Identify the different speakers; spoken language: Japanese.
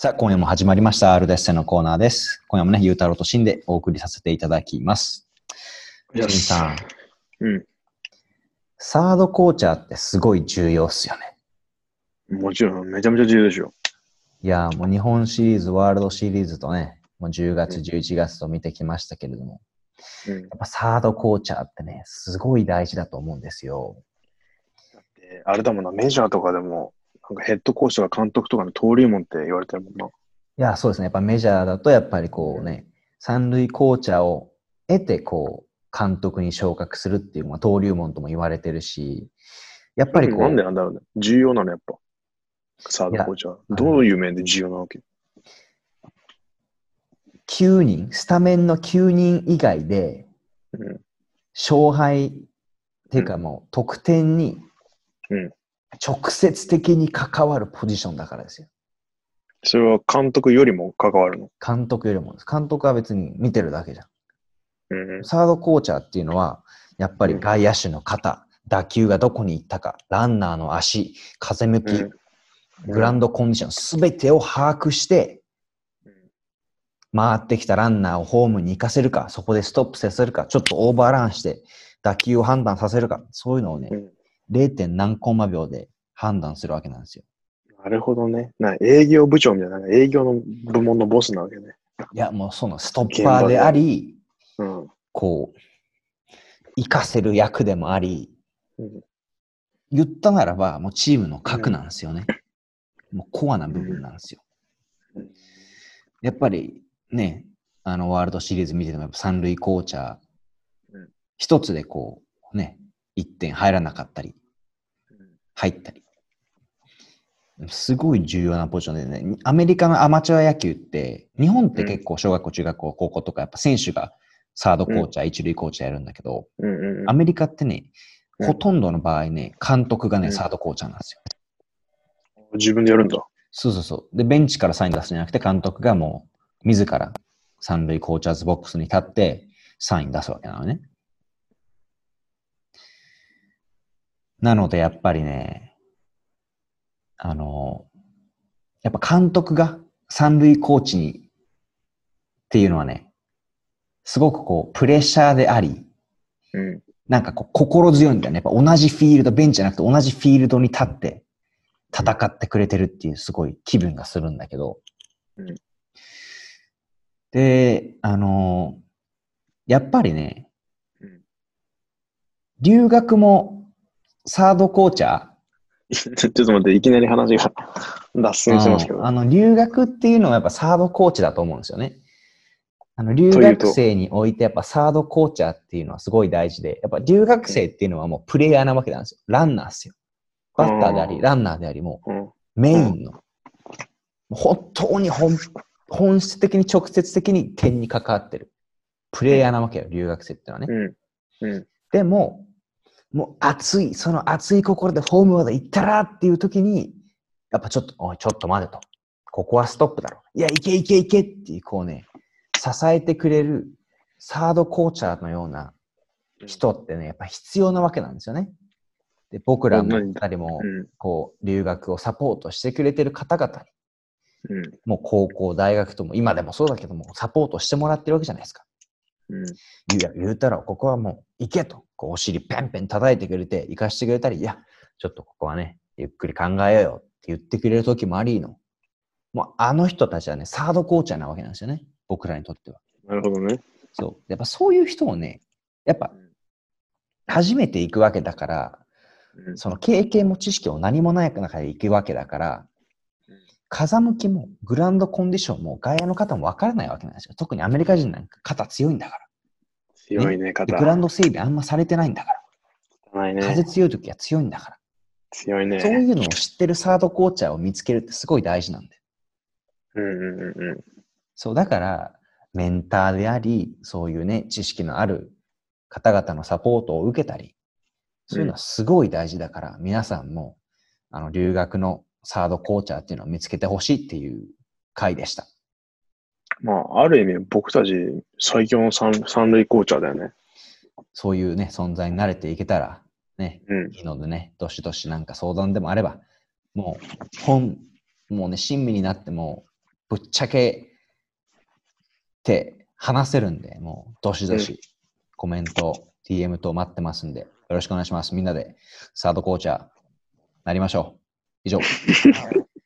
Speaker 1: さあ、今夜も始まりました。アルデッセのコーナーです。今夜もね、ゆうたろうとしんでお送りさせていただきます。しんさん、
Speaker 2: うん。
Speaker 1: サードコーチャーってすごい重要っすよね。
Speaker 2: もちろん、めちゃめちゃ重要でしょ。
Speaker 1: いやー、もう日本シリーズ、ワールドシリーズとね、もう10月、11月と見てきましたけれども、
Speaker 2: うん。
Speaker 1: やっぱサードコーチャーってね、すごい大事だと思うんですよ。
Speaker 2: であれだもんな、メジャーとかでも、なんかヘッドコーチとか監督とかの登竜門って言われてるもんな。
Speaker 1: いや、そうですね。やっぱメジャーだと、やっぱりこうね、三塁コーチャーを得て、こう、監督に昇格するっていうのは登竜門とも言われてるし、やっぱりこう、
Speaker 2: なんでなんだろうね。重要なの、やっぱ。サードコーチは。どういう面で重要なわけ
Speaker 1: ？9人、スタメンの9人以外で、
Speaker 2: うん。
Speaker 1: 勝敗っていうかもう得点に
Speaker 2: うん
Speaker 1: 直接的に関わるポジションだからですよ。
Speaker 2: それは監督よりも関わるの？
Speaker 1: 監督よりもです。監督は別に見てるだけじゃん。
Speaker 2: うん。
Speaker 1: サードコーチャーっていうのは、やっぱり外野手の肩、打球がどこに行ったか、ランナーの足、風向き、
Speaker 2: うん
Speaker 1: グラウンドコンディション、すべてを把握して、回ってきたランナーをホームに行かせるか、そこでストップさせるか、ちょっとオーバーランして打球を判断させるか、そういうのをね、
Speaker 2: うん。
Speaker 1: 0. 点何コンマ秒で判断するわけなんですよ。
Speaker 2: なるほどね。な営業部長みたいな、営業の部門のボスなわけね。
Speaker 1: いや、もうそのストッパーであり、
Speaker 2: うん。
Speaker 1: こう、活かせる役でもあり、
Speaker 2: うん
Speaker 1: 言ったならば、もうチームの核なんですよね。もうコアな部分なんですよ。
Speaker 2: うん
Speaker 1: やっぱりね、あのワールドシリーズ見てても、やっぱ三塁コーチャー
Speaker 2: うん、
Speaker 1: 一つでこう、ね、1点入らなかったり、入ったり。すごい重要なポジションでね、アメリカのアマチュア野球って、日本って結構小学校、中学校、高校とか、やっぱ選手がサードコーチャー、一塁コーチャーやるんだけど。アメリカってね、
Speaker 2: うん
Speaker 1: ほとんどの場合ね、監督がね、
Speaker 2: うん
Speaker 1: サードコーチャーなんですよ。
Speaker 2: 自分でやるんだ。
Speaker 1: そうそうそう。で、ベンチからサイン出すんじゃなくて、監督がもう、自ら三塁コーチャーズボックスに立って、サイン出すわけなのね。なので、やっぱりね、あの、やっぱ監督が三塁コーチにっていうのはね、すごくこう、プレッシャーであり、
Speaker 2: うん。
Speaker 1: なんかこう心強いんだよね。やっぱ同じフィールド、ベンチじゃなくて同じフィールドに立って戦ってくれてるっていうすごい気分がするんだけど。
Speaker 2: うん
Speaker 1: で、あのーやっぱりね、
Speaker 2: うん
Speaker 1: 留学もサードコーチャー？
Speaker 2: ちょっと待って、いきなり話が 脱線しますけど。
Speaker 1: あの、留学っていうのはやっぱサードコーチだと思うんですよね。あの、留学生においてやっぱサードコーチャーっていうのはすごい大事で、やっぱ留学生っていうのはもうプレイヤーなわけなんですよ。ランナーですよ。バッターであり、
Speaker 2: うん
Speaker 1: ランナーであり、もメインの、本当に本本質的に直接的に点に関わってる。プレイヤーなわけよ、留学生っていうのはね。
Speaker 2: うん。うん。
Speaker 1: でも、もう熱い、その熱い心でホームまで行ったらっていう時に、やっぱちょっと、おい、ちょっと待てと。ここはストップだろ。いや、いけいけいけっていう、こうね、支えてくれるサードコーチャーのような人ってね、やっぱ必要なわけなんですよね。で、僕らも
Speaker 2: 何
Speaker 1: 二人も
Speaker 2: う、ん。
Speaker 1: こう、留学をサポートしてくれてる方々に、
Speaker 2: うん。
Speaker 1: もう高校、大学とも、今でもそうだけども、サポートしてもらってるわけじゃないですか。
Speaker 2: うん。
Speaker 1: いや、言うたら、ここはもう行けと、こうお尻ペンペン叩いてくれて、行かしてくれたり、いや、ちょっとここはね、ゆっくり考えようよって言ってくれる時もありの。もうあの人たちはね、サードコーチャーなわけなんですよね。僕らにとっては。
Speaker 2: なるほどね。
Speaker 1: そう。やっぱそういう人をね、やっぱ初めて行くわけだから、
Speaker 2: うん。
Speaker 1: その経験も知識も何もない中で行くわけだから
Speaker 2: うん、
Speaker 1: 風向きもグラウンドコンディションも外野の方も分からないわけなんですよ。特にアメリカ人なんか肩強いんだから。
Speaker 2: 強いね、
Speaker 1: で
Speaker 2: 肩。
Speaker 1: グラウンド整備あんまされてないんだから。
Speaker 2: ないね。
Speaker 1: 風強い時は強いんだから。
Speaker 2: 強いね。
Speaker 1: そういうのを知ってるサードコーチャーを見つけるってすごい大事なんだよ。
Speaker 2: うんうんうんうん。
Speaker 1: そう、だから、メンターであり、そういうね、知識のある方々のサポートを受けたり、そういうのはすごい大事だから、皆さんも、あの、留学のサードコーチャーっていうのを見つけてほしいっていう回でした。
Speaker 2: まあ、ある意味、僕たち最強の三三塁コーチャーだよね。
Speaker 1: そういうね、存在に慣れていけたら、ね、
Speaker 2: うん。
Speaker 1: いいのでね、どしどしなんか相談でもあれば、もう、本、もうね、親身になっても、ぶっちゃけて話せるんで、もうどしどしコメント、DM と待ってますんで、よろしくお願いします。みんなでサードコーチャーなりましょう。以上。